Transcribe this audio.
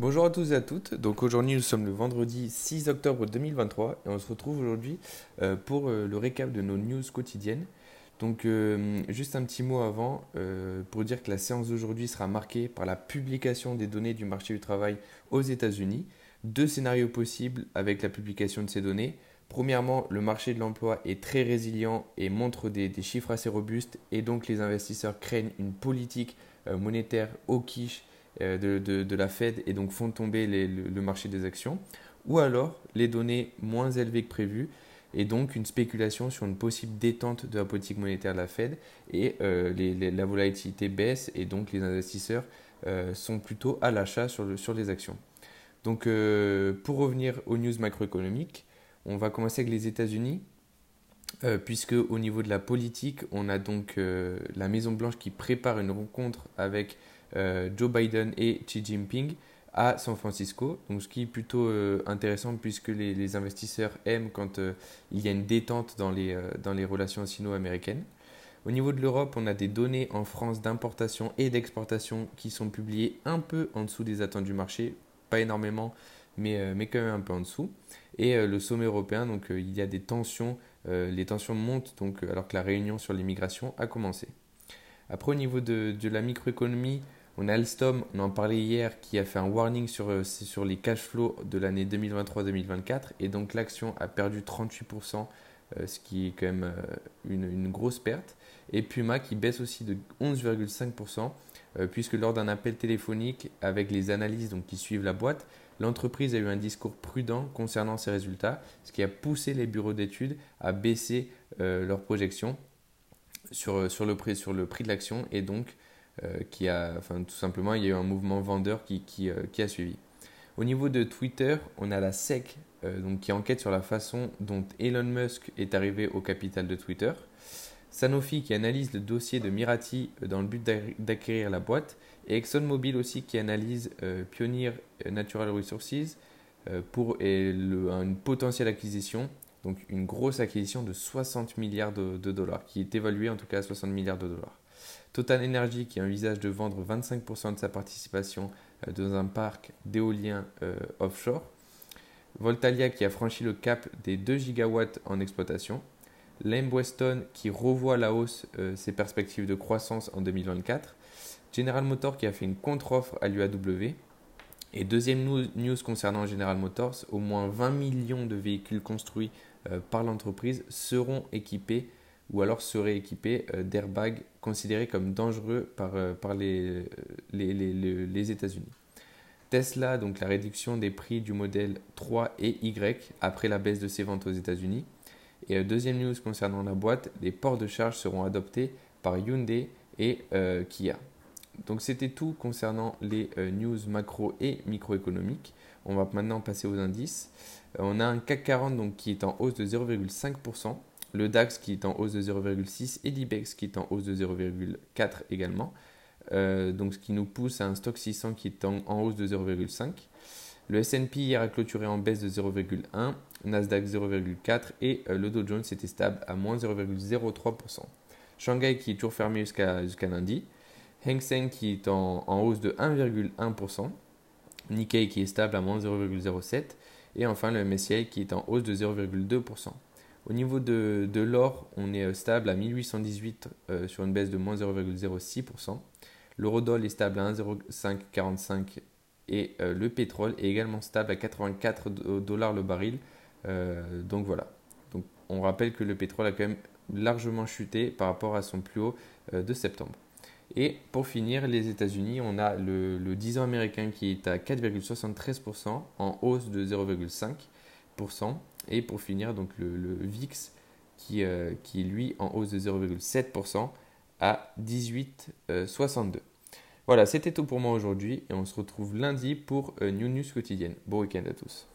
Bonjour à tous et à toutes. Donc aujourd'hui nous sommes le vendredi 6 octobre 2023 et on se retrouve aujourd'hui euh, pour euh, le récap de nos news quotidiennes. Donc euh, juste un petit mot avant pour dire que la séance d'aujourd'hui sera marquée par la publication des données du marché du travail aux États-Unis. Deux scénarios possibles avec la publication de ces données. Premièrement, le marché de l'emploi est très résilient et montre des, des, chiffres assez robustes et donc les investisseurs craignent une politique monétaire au quiche euh, de, la Fed et donc font tomber le, marché des actions, ou alors les données moins élevées que prévu et donc une spéculation sur une possible détente de la politique monétaire de la Fed et euh, la volatilité baisse et donc les investisseurs euh, sont plutôt à l'achat sur, sur, les actions. Donc pour revenir aux news macroéconomiques, on va commencer avec les États-Unis. puisque au niveau de la politique, on a donc la Maison Blanche qui prépare une rencontre avec Joe Biden et Xi Jinping à San Francisco. Donc, ce qui est plutôt euh, intéressant puisque les, investisseurs aiment quand euh, il y a une détente dans les, relations sino-américaines. Au niveau de l'Europe, on a des données en France d'importation et d'exportation qui sont publiées un peu en dessous des attentes du marché, pas énormément, mais, quand même un peu en dessous. Et le sommet européen, donc il y a des tensions, les tensions montent donc, alors que la réunion sur l'immigration a commencé. Après, au niveau de la microéconomie, on a Alstom, on en parlait hier, qui a fait un warning sur, euh, sur les cash flows de l'année 2023-2024 et donc l'action a perdu 38%, euh, ce qui est quand même euh, une, grosse perte. Et Puma qui baisse aussi de 11,5% puisque lors d'un appel téléphonique avec les analyses donc, qui suivent la boîte, l'entreprise a eu un discours prudent concernant ses résultats, ce qui a poussé les bureaux d'études à baisser leurs projections sur, le prix, sur le prix de l'action et donc qui a, enfin, tout simplement, il y a eu un mouvement vendeur qui, qui, euh, qui a suivi. Au niveau de Twitter, on a la SEC euh, donc, qui enquête sur la façon dont Elon Musk est arrivé au capital de Twitter. Sanofi qui analyse le dossier de Mirati dans le but d'acquérir la boîte. Et ExxonMobil aussi qui analyse Pioneer Natural Resources pour une potentielle acquisition, donc une grosse acquisition de 60 milliards de, dollars, qui est évaluée en tout cas à 60 milliards de dollars. Total Energy qui envisage de vendre 25% de sa participation euh, dans un parc d'éolien euh, offshore. Voltalia qui a franchi le cap des 2 gigawatts en exploitation. Lamb Weston qui revoit la hausse euh, ses perspectives de croissance en 2024. General Motors qui a fait une contre-offre à l'UAW. Et deuxième news, concernant General Motors, au moins 20 millions de véhicules construits par l'entreprise seront équipés ou alors seraient équipés euh, d'airbags considérés comme dangereux par, euh, les, États-Unis. Tesla, donc la réduction des prix du modèle 3 et Y après la baisse de ses ventes aux États-Unis. Et euh, deuxième news concernant la boîte, les ports de charge seront adoptés par Hyundai et Kia. Donc c'était tout concernant les news macro et microéconomiques. On va maintenant passer aux indices. on a un CAC 40 donc, qui est en hausse de 0,5% le DAX qui est en hausse de 0,6% et l'IBEX qui est en hausse de 0,4 également. Euh, donc ce qui nous pousse à un stock 600 qui est en, hausse de 0,5. Le S&P hier a clôturé en baisse de 0,1%, Nasdaq 0,4% et euh, le Dow Jones était stable à moins 0,03%. Shanghai qui est toujours fermé jusqu'à lundi. Hang Seng qui est en, hausse de 1,1%. Nikkei qui est stable à moins 0,07%. Et enfin le MSCI qui est en hausse de 0,2%. Au niveau de, l'or, on est euh, stable à 1818 euh, sur une baisse de moins 0,06%. L'eurodoll est stable à 1,0545 et euh, le pétrole est également stable à 84 dollars le baril. donc voilà. Donc on rappelle que le pétrole a quand même largement chuté par rapport à son plus haut de septembre. Et pour finir, les États-Unis, on a le, le 10 ans américain qui est à 4,73% en hausse de 0,5%. Et pour finir, donc le, VIX qui, euh, qui est lui en hausse de 0,7% à 18,62. Euh, voilà, c'était tout pour moi aujourd'hui et on se retrouve lundi pour une New News quotidienne. Bon week-end à tous.